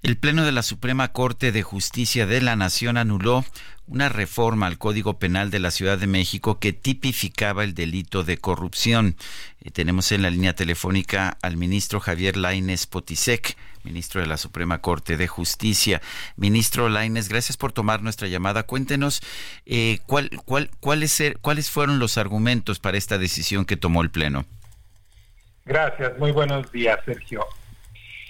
El Pleno de la Suprema Corte de Justicia de la Nación anuló una reforma al Código Penal de la Ciudad de México que tipificaba el delito de corrupción. Eh, tenemos en la línea telefónica al ministro Javier Laines Potisek, ministro de la Suprema Corte de Justicia. Ministro Laines, gracias por tomar nuestra llamada. Cuéntenos eh, cuál, cuál, cuáles, cuáles fueron los argumentos para esta decisión que tomó el Pleno. Gracias, muy buenos días, Sergio.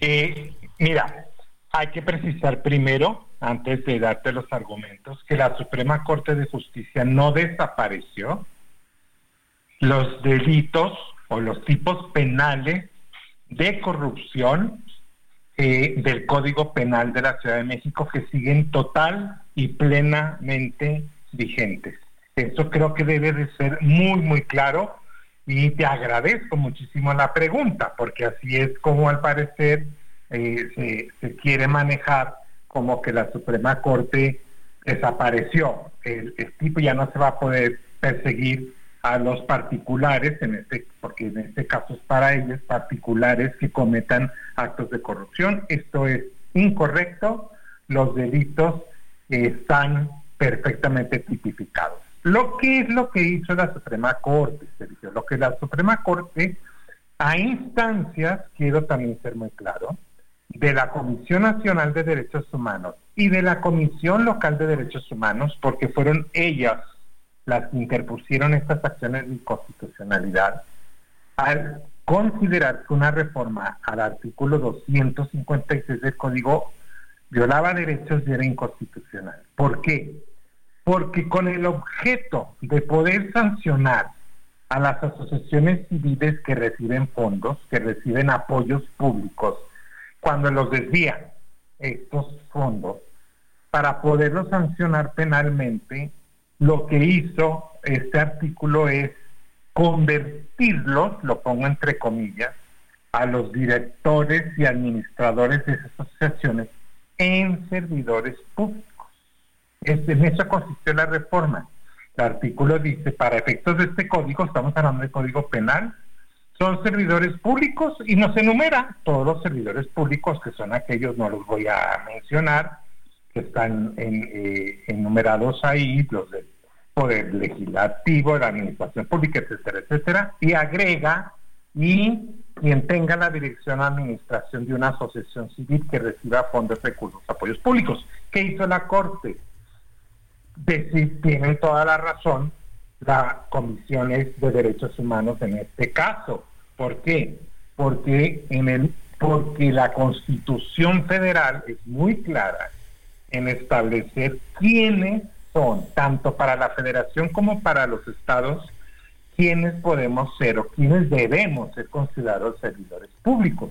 Eh, mira, hay que precisar primero antes de darte los argumentos, que la Suprema Corte de Justicia no desapareció los delitos o los tipos penales de corrupción eh, del Código Penal de la Ciudad de México que siguen total y plenamente vigentes. Eso creo que debe de ser muy, muy claro y te agradezco muchísimo la pregunta, porque así es como al parecer eh, se, quiere manejar como que la Suprema Corte desapareció. El, tipo ya no se va a poder perseguir a los particulares, en este, porque en este caso es para ellos, particulares que cometan actos de corrupción. Esto es incorrecto, los delitos están perfectamente tipificados. Lo que es lo que hizo la Suprema Corte, Sergio, lo que la Suprema Corte, a instancias, quiero también ser muy claro, de la Comisión Nacional de Derechos Humanos y de la Comisión Local de Derechos Humanos, porque fueron ellas las que interpusieron estas acciones de inconstitucionalidad, al considerar que una reforma al artículo 256 del Código violaba derechos y era inconstitucional. ¿Por qué? Porque con el objeto de poder sancionar a las asociaciones civiles que reciben fondos, que reciben apoyos públicos, cuando los desvían estos fondos para poderlos sancionar penalmente, lo que hizo este artículo es convertirlos, lo pongo entre comillas, a los directores y administradores de esas asociaciones en servidores públicos. en eso consistió la reforma. El artículo dice, para efectos de este código, estamos hablando del código penal, son servidores públicos y nos enumera todos los servidores públicos que son aquellos, no los voy a mencionar, que están en, eh, enumerados ahí, los del Poder Legislativo, la Administración Pública, etcétera, etcétera, y agrega y quien tenga la dirección administración de una asociación civil que reciba fondos, recursos, apoyos públicos. ¿Qué hizo la Corte? Decir, tienen toda la razón, la comisiones de derechos humanos en este caso. ¿Por qué? Porque en el porque la Constitución Federal es muy clara en establecer quiénes son, tanto para la Federación como para los estados, quiénes podemos ser o quiénes debemos ser considerados servidores públicos.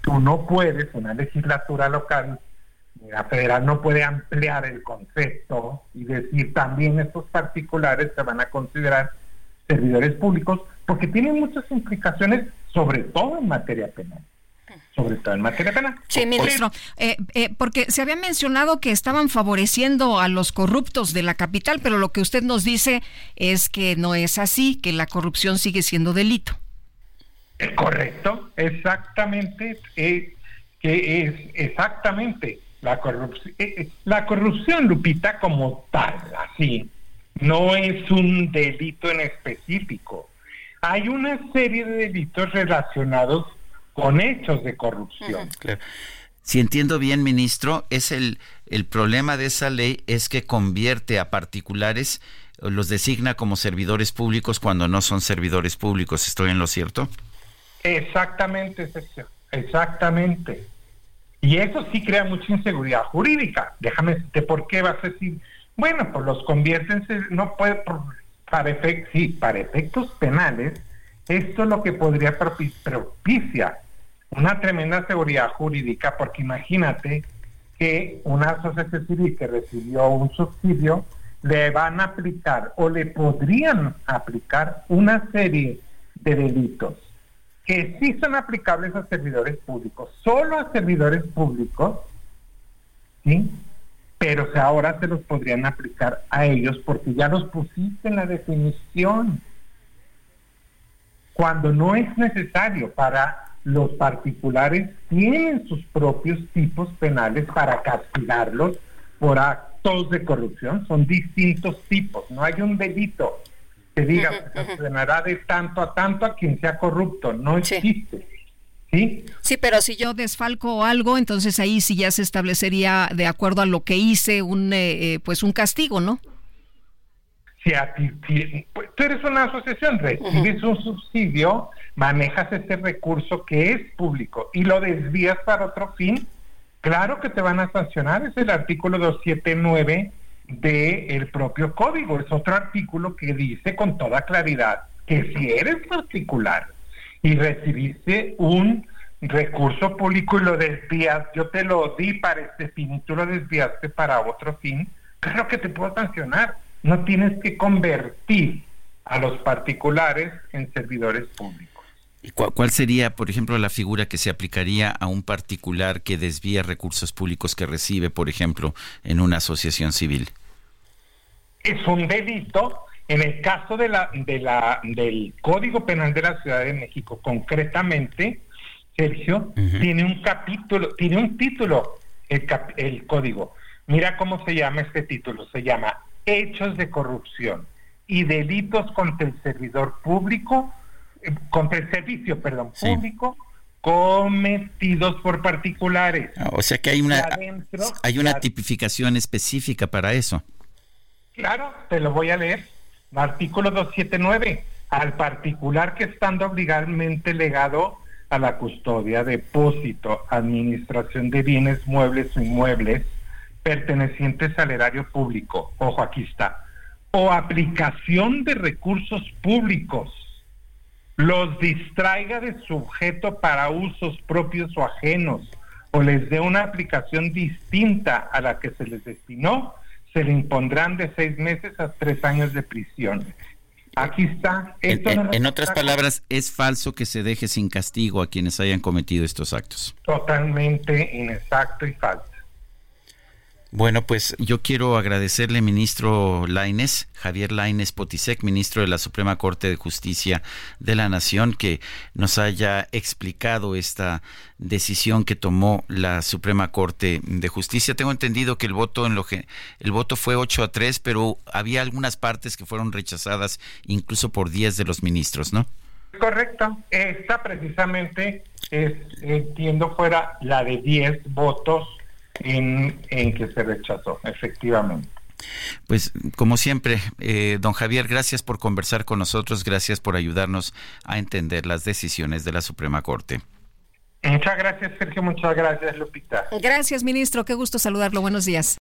Tú no puedes, una legislatura local, la federal no puede ampliar el concepto y decir también estos particulares se van a considerar servidores públicos porque tienen muchas implicaciones, sobre todo en materia penal sobre todo en materia penal. Sí, ministro, eh, eh, porque se había mencionado que estaban favoreciendo a los corruptos de la capital, pero lo que usted nos dice es que no es así, que la corrupción sigue siendo delito. Es correcto, exactamente, eh, que es exactamente la corrupción, eh, eh, la corrupción, Lupita, como tal, así, no es un delito en específico. Hay una serie de delitos relacionados con hechos de corrupción. Si entiendo bien, ministro, es el, el problema de esa ley es que convierte a particulares, los designa como servidores públicos cuando no son servidores públicos. ¿Estoy en lo cierto? Exactamente, exactamente. Y eso sí crea mucha inseguridad jurídica. Déjame decirte por qué vas a decir, bueno, pues los convierten, no puede, para, sí, para efectos penales, esto es lo que podría propiciar una tremenda seguridad jurídica, porque imagínate que una asociación civil que recibió un subsidio le van a aplicar o le podrían aplicar una serie de delitos que sí son aplicables a servidores públicos, solo a servidores públicos, ¿sí? Pero ahora se los podrían aplicar a ellos porque ya los pusiste en la definición. Cuando no es necesario para los particulares tienen sus propios tipos penales para castigarlos por actos de corrupción, son distintos tipos, no hay un delito que diga que se ordenará de tanto a tanto a quien sea corrupto, no existe. ¿Sí? Sí, pero si yo desfalco algo, entonces ahí sí ya se establecería de acuerdo a lo que hice un eh, eh, pues un castigo, ¿no? Si a ti, pues, tú eres una asociación, recibes un subsidio, manejas ese recurso que es público y lo desvías para otro fin, claro que te van a sancionar, es el artículo 279 del propio código. Es otro artículo que dice con toda claridad que si eres particular y recibiste un recurso público y lo desvías, yo te lo di para este fin y tú lo desviaste para otro fin, claro que te puedo sancionar. No tienes que convertir a los particulares en servidores públicos. ¿Y cuál sería, por ejemplo, la figura que se aplicaría a un particular que desvía recursos públicos que recibe, por ejemplo, en una asociación civil? es un delito. En el caso de la, de la, del Código Penal de la Ciudad de México, concretamente, Sergio, tiene un capítulo, tiene un título el, el código. Mira cómo se llama este título. Se llama Hechos de corrupción y delitos contra el servidor público, eh, contra el servicio, perdón, público cometidos por particulares. Ah, o sea que hay una hay una tipificación específica para eso. Claro, te lo voy a leer. Artículo 279. Al particular que estando obligadamente legado a la custodia, depósito, administración de bienes muebles o inmuebles pertenecientes al erario público, ojo aquí está, o aplicación de recursos públicos, los distraiga de su objeto para usos propios o ajenos, o les dé una aplicación distinta a la que se les destinó, se le impondrán de seis meses a tres años de prisión. Aquí está. en, otras palabras, es falso que se deje sin castigo a quienes hayan cometido estos actos. Totalmente inexacto y falso. Bueno, pues yo quiero agradecerle, ministro Laines, Javier Laines Potisek, ministro de la Suprema Corte de Justicia de la Nación, que nos haya explicado esta decisión que tomó la Suprema Corte de Justicia. Tengo entendido que el voto en lo que el voto fue 8 a 3, pero había algunas partes que fueron rechazadas incluso por 10 de los ministros, ¿no? Correcto. Esta precisamente es, entiendo, fuera la de 10 votos en, que se rechazó, efectivamente. Pues como siempre, eh, don Javier, gracias por conversar con nosotros, gracias por ayudarnos a entender las decisiones de la Suprema Corte. Muchas gracias, Sergio, muchas gracias, Lupita. Gracias, ministro, qué gusto saludarlo, buenos días.